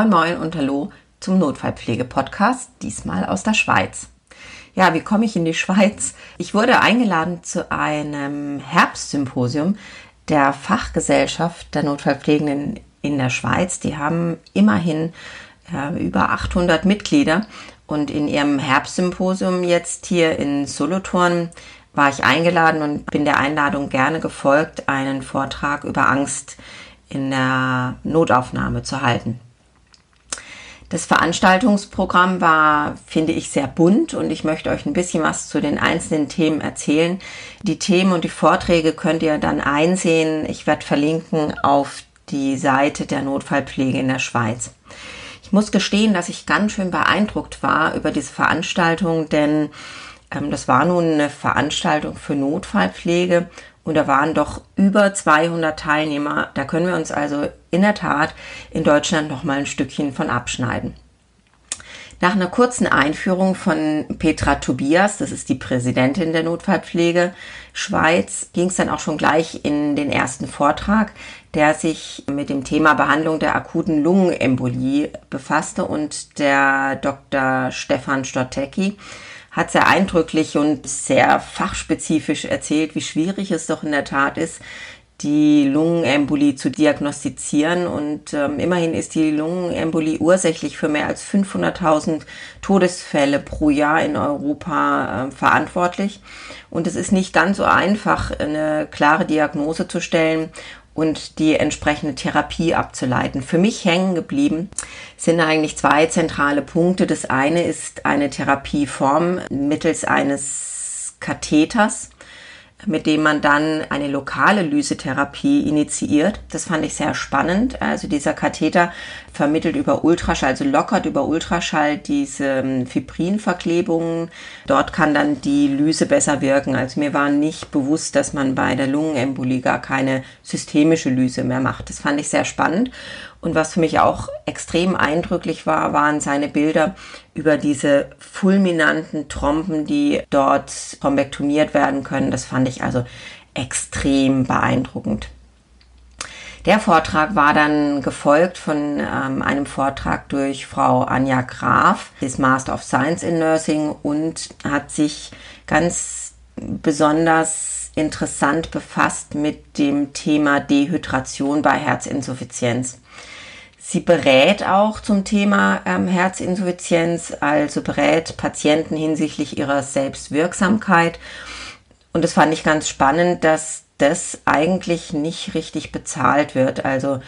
Moin Moin und Hallo zum Notfallpflege-Podcast, diesmal aus der Schweiz. Ja, wie komme ich in die Schweiz? Ich wurde eingeladen zu einem Herbstsymposium der Fachgesellschaft der Notfallpflegenden in der Schweiz. Die haben immerhin äh, über 800 Mitglieder und in ihrem Herbstsymposium jetzt hier in Solothurn war ich eingeladen und bin der Einladung gerne gefolgt, einen Vortrag über Angst in der Notaufnahme zu halten. Das Veranstaltungsprogramm war, finde ich, sehr bunt und ich möchte euch ein bisschen was zu den einzelnen Themen erzählen. Die Themen und die Vorträge könnt ihr dann einsehen. Ich werde verlinken auf die Seite der Notfallpflege in der Schweiz. Ich muss gestehen, dass ich ganz schön beeindruckt war über diese Veranstaltung, denn ähm, das war nun eine Veranstaltung für Notfallpflege und da waren doch über 200 Teilnehmer. Da können wir uns also in der Tat in Deutschland noch mal ein Stückchen von abschneiden. Nach einer kurzen Einführung von Petra Tobias, das ist die Präsidentin der Notfallpflege Schweiz, ging es dann auch schon gleich in den ersten Vortrag, der sich mit dem Thema Behandlung der akuten Lungenembolie befasste und der Dr. Stefan Stottecki hat sehr eindrücklich und sehr fachspezifisch erzählt, wie schwierig es doch in der Tat ist, die Lungenembolie zu diagnostizieren. Und ähm, immerhin ist die Lungenembolie ursächlich für mehr als 500.000 Todesfälle pro Jahr in Europa äh, verantwortlich. Und es ist nicht ganz so einfach, eine klare Diagnose zu stellen und die entsprechende Therapie abzuleiten. Für mich hängen geblieben sind eigentlich zwei zentrale Punkte. Das eine ist eine Therapieform mittels eines Katheters mit dem man dann eine lokale Lysetherapie initiiert. Das fand ich sehr spannend. Also dieser Katheter vermittelt über Ultraschall, also lockert über Ultraschall diese ähm, Fibrinverklebungen. Dort kann dann die Lyse besser wirken. Also mir war nicht bewusst, dass man bei der Lungenembolie gar keine systemische Lyse mehr macht. Das fand ich sehr spannend. Und was für mich auch extrem eindrücklich war, waren seine Bilder über diese fulminanten Trompen, die dort thrombektomiert werden können. Das fand ich also extrem beeindruckend. Der Vortrag war dann gefolgt von ähm, einem Vortrag durch Frau Anja Graf, ist Master of Science in Nursing und hat sich ganz besonders interessant befasst mit dem Thema Dehydration bei Herzinsuffizienz. Sie berät auch zum Thema ähm, Herzinsuffizienz, also berät Patienten hinsichtlich ihrer Selbstwirksamkeit. Und das fand ich ganz spannend, dass das eigentlich nicht richtig bezahlt wird. Also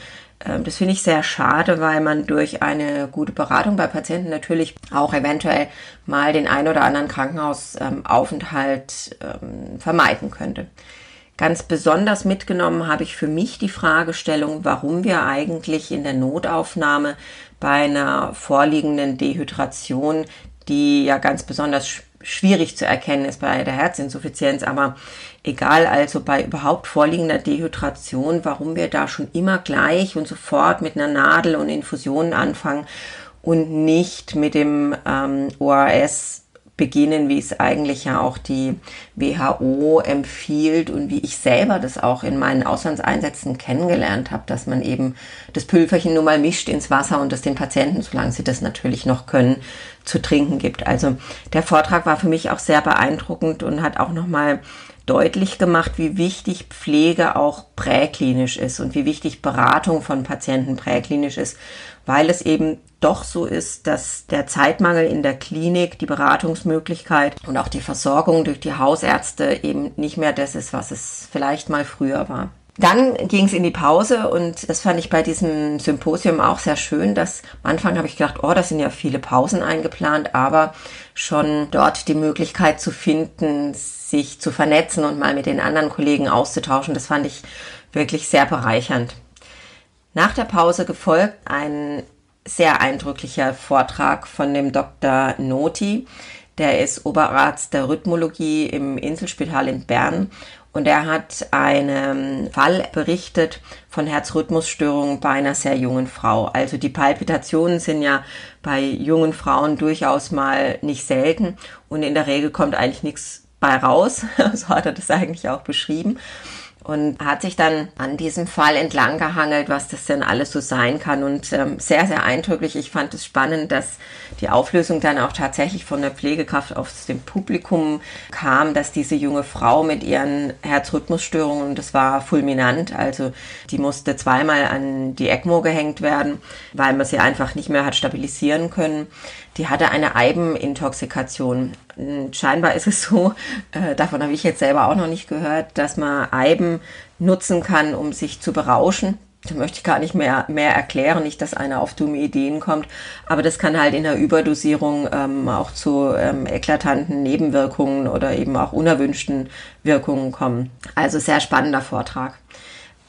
ähm, das finde ich sehr schade, weil man durch eine gute Beratung bei Patienten natürlich auch eventuell mal den ein oder anderen Krankenhausaufenthalt ähm, vermeiden könnte. Ganz besonders mitgenommen habe ich für mich die Fragestellung, warum wir eigentlich in der Notaufnahme bei einer vorliegenden Dehydration, die ja ganz besonders schwierig zu erkennen ist bei der Herzinsuffizienz, aber egal also bei überhaupt vorliegender Dehydration, warum wir da schon immer gleich und sofort mit einer Nadel und Infusionen anfangen und nicht mit dem ähm, ORS beginnen, wie es eigentlich ja auch die WHO empfiehlt und wie ich selber das auch in meinen Auslandseinsätzen kennengelernt habe, dass man eben das Pülverchen nur mal mischt ins Wasser und das den Patienten, solange sie das natürlich noch können, zu trinken gibt. Also der Vortrag war für mich auch sehr beeindruckend und hat auch nochmal deutlich gemacht, wie wichtig Pflege auch präklinisch ist und wie wichtig Beratung von Patienten präklinisch ist, weil es eben doch so ist, dass der Zeitmangel in der Klinik, die Beratungsmöglichkeit und auch die Versorgung durch die Hausärzte eben nicht mehr das ist, was es vielleicht mal früher war. Dann ging es in die Pause und das fand ich bei diesem Symposium auch sehr schön, dass am Anfang habe ich gedacht, oh, da sind ja viele Pausen eingeplant, aber schon dort die Möglichkeit zu finden, sich zu vernetzen und mal mit den anderen Kollegen auszutauschen, das fand ich wirklich sehr bereichernd. Nach der Pause gefolgt ein sehr eindrücklicher Vortrag von dem Dr. Noti. Der ist Oberarzt der Rhythmologie im Inselspital in Bern und er hat einen Fall berichtet von Herzrhythmusstörungen bei einer sehr jungen Frau. Also die Palpitationen sind ja bei jungen Frauen durchaus mal nicht selten und in der Regel kommt eigentlich nichts bei raus. So hat er das eigentlich auch beschrieben. Und hat sich dann an diesem Fall entlang gehangelt, was das denn alles so sein kann und ähm, sehr, sehr eindrücklich. Ich fand es spannend, dass die Auflösung dann auch tatsächlich von der Pflegekraft aus dem Publikum kam, dass diese junge Frau mit ihren Herzrhythmusstörungen, und das war fulminant, also die musste zweimal an die ECMO gehängt werden, weil man sie einfach nicht mehr hat stabilisieren können. Die hatte eine Eibenintoxikation. Scheinbar ist es so, äh, davon habe ich jetzt selber auch noch nicht gehört, dass man Eiben nutzen kann, um sich zu berauschen. Da möchte ich gar nicht mehr, mehr erklären, nicht, dass einer auf dumme Ideen kommt. Aber das kann halt in der Überdosierung ähm, auch zu ähm, eklatanten Nebenwirkungen oder eben auch unerwünschten Wirkungen kommen. Also sehr spannender Vortrag.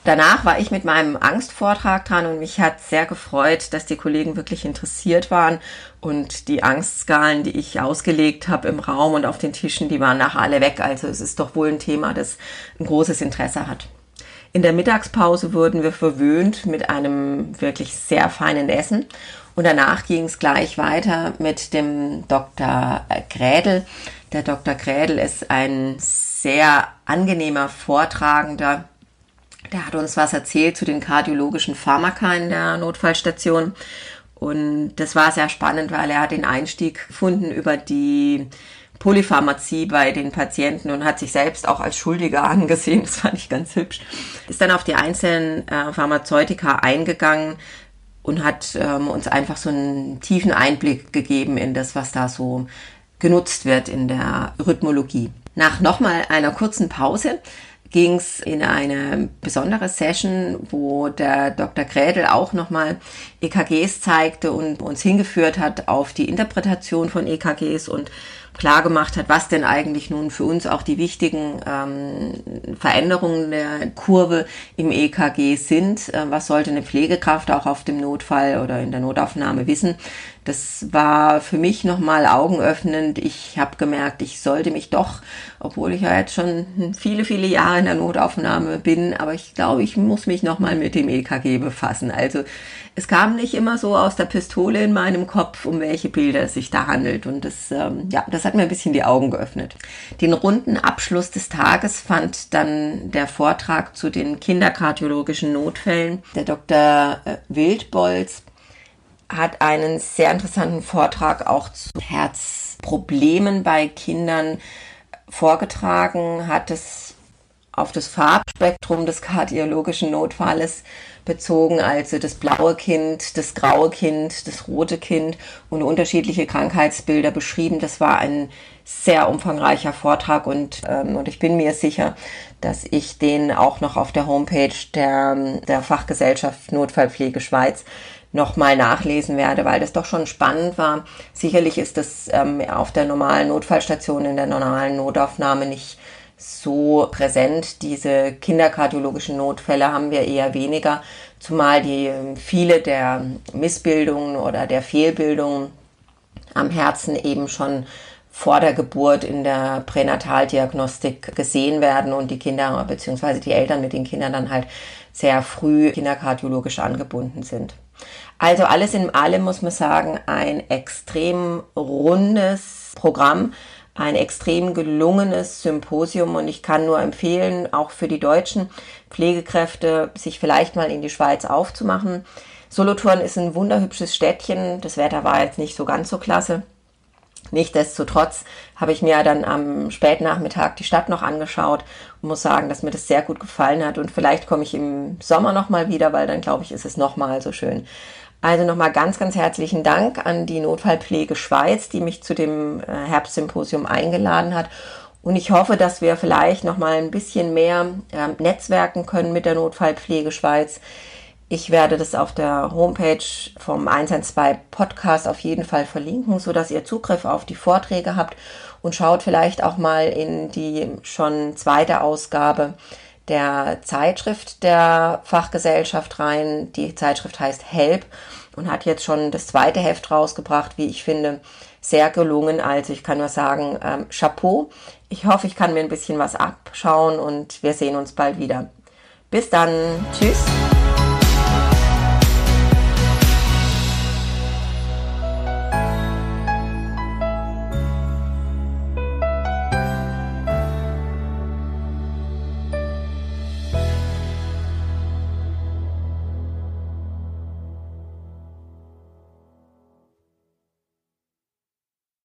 Danach war ich mit meinem Angstvortrag dran und mich hat sehr gefreut, dass die Kollegen wirklich interessiert waren und die Angstskalen, die ich ausgelegt habe im Raum und auf den Tischen, die waren nachher alle weg. Also es ist doch wohl ein Thema, das ein großes Interesse hat. In der Mittagspause wurden wir verwöhnt mit einem wirklich sehr feinen Essen und danach ging es gleich weiter mit dem Dr. Grädel. Der Dr. Grädel ist ein sehr angenehmer Vortragender, der hat uns was erzählt zu den kardiologischen Pharmaka in der Notfallstation. Und das war sehr spannend, weil er hat den Einstieg gefunden über die Polypharmazie bei den Patienten und hat sich selbst auch als Schuldiger angesehen. Das fand ich ganz hübsch. Ist dann auf die einzelnen äh, Pharmazeutika eingegangen und hat ähm, uns einfach so einen tiefen Einblick gegeben in das, was da so genutzt wird in der Rhythmologie. Nach nochmal einer kurzen Pause ging es in eine besondere Session, wo der Dr. Grädel auch nochmal EKGs zeigte und uns hingeführt hat auf die Interpretation von EKGs und klar gemacht hat, was denn eigentlich nun für uns auch die wichtigen ähm, Veränderungen der Kurve im EKG sind. Äh, was sollte eine Pflegekraft auch auf dem Notfall oder in der Notaufnahme wissen? Das war für mich nochmal augenöffnend. Ich habe gemerkt, ich sollte mich doch, obwohl ich ja jetzt schon viele, viele Jahre in der Notaufnahme bin, aber ich glaube, ich muss mich nochmal mit dem EKG befassen. Also es kam nicht immer so aus der Pistole in meinem Kopf, um welche Bilder es sich da handelt. Und das, ähm, ja, das hat mir ein bisschen die Augen geöffnet. Den runden Abschluss des Tages fand dann der Vortrag zu den kinderkardiologischen Notfällen. Der Dr. Äh, Wildbolz hat einen sehr interessanten Vortrag auch zu Herzproblemen bei Kindern vorgetragen, hat es auf das Farbspektrum des kardiologischen Notfalles bezogen, also das blaue Kind, das graue Kind, das rote Kind und unterschiedliche Krankheitsbilder beschrieben. Das war ein sehr umfangreicher Vortrag und, ähm, und ich bin mir sicher, dass ich den auch noch auf der Homepage der, der Fachgesellschaft Notfallpflege Schweiz nochmal nachlesen werde, weil das doch schon spannend war. Sicherlich ist das ähm, auf der normalen Notfallstation, in der normalen Notaufnahme nicht so präsent. Diese kinderkardiologischen Notfälle haben wir eher weniger, zumal die ähm, viele der Missbildungen oder der Fehlbildungen am Herzen eben schon vor der Geburt in der Pränataldiagnostik gesehen werden und die Kinder bzw. die Eltern mit den Kindern dann halt sehr früh kinderkardiologisch angebunden sind. Also alles in allem muss man sagen, ein extrem rundes Programm, ein extrem gelungenes Symposium und ich kann nur empfehlen, auch für die deutschen Pflegekräfte, sich vielleicht mal in die Schweiz aufzumachen. Solothurn ist ein wunderhübsches Städtchen. Das Wetter war jetzt nicht so ganz so klasse. Nichtsdestotrotz habe ich mir dann am Spätnachmittag die Stadt noch angeschaut und muss sagen, dass mir das sehr gut gefallen hat. Und vielleicht komme ich im Sommer nochmal wieder, weil dann glaube ich, ist es nochmal so schön. Also nochmal ganz, ganz herzlichen Dank an die Notfallpflege Schweiz, die mich zu dem äh, Herbstsymposium eingeladen hat. Und ich hoffe, dass wir vielleicht nochmal ein bisschen mehr äh, netzwerken können mit der Notfallpflege Schweiz. Ich werde das auf der Homepage vom 112 Podcast auf jeden Fall verlinken, so dass ihr Zugriff auf die Vorträge habt und schaut vielleicht auch mal in die schon zweite Ausgabe der Zeitschrift der Fachgesellschaft rein. Die Zeitschrift heißt Help und hat jetzt schon das zweite Heft rausgebracht, wie ich finde, sehr gelungen. Also ich kann nur sagen, ähm, Chapeau. Ich hoffe, ich kann mir ein bisschen was abschauen und wir sehen uns bald wieder. Bis dann. Tschüss.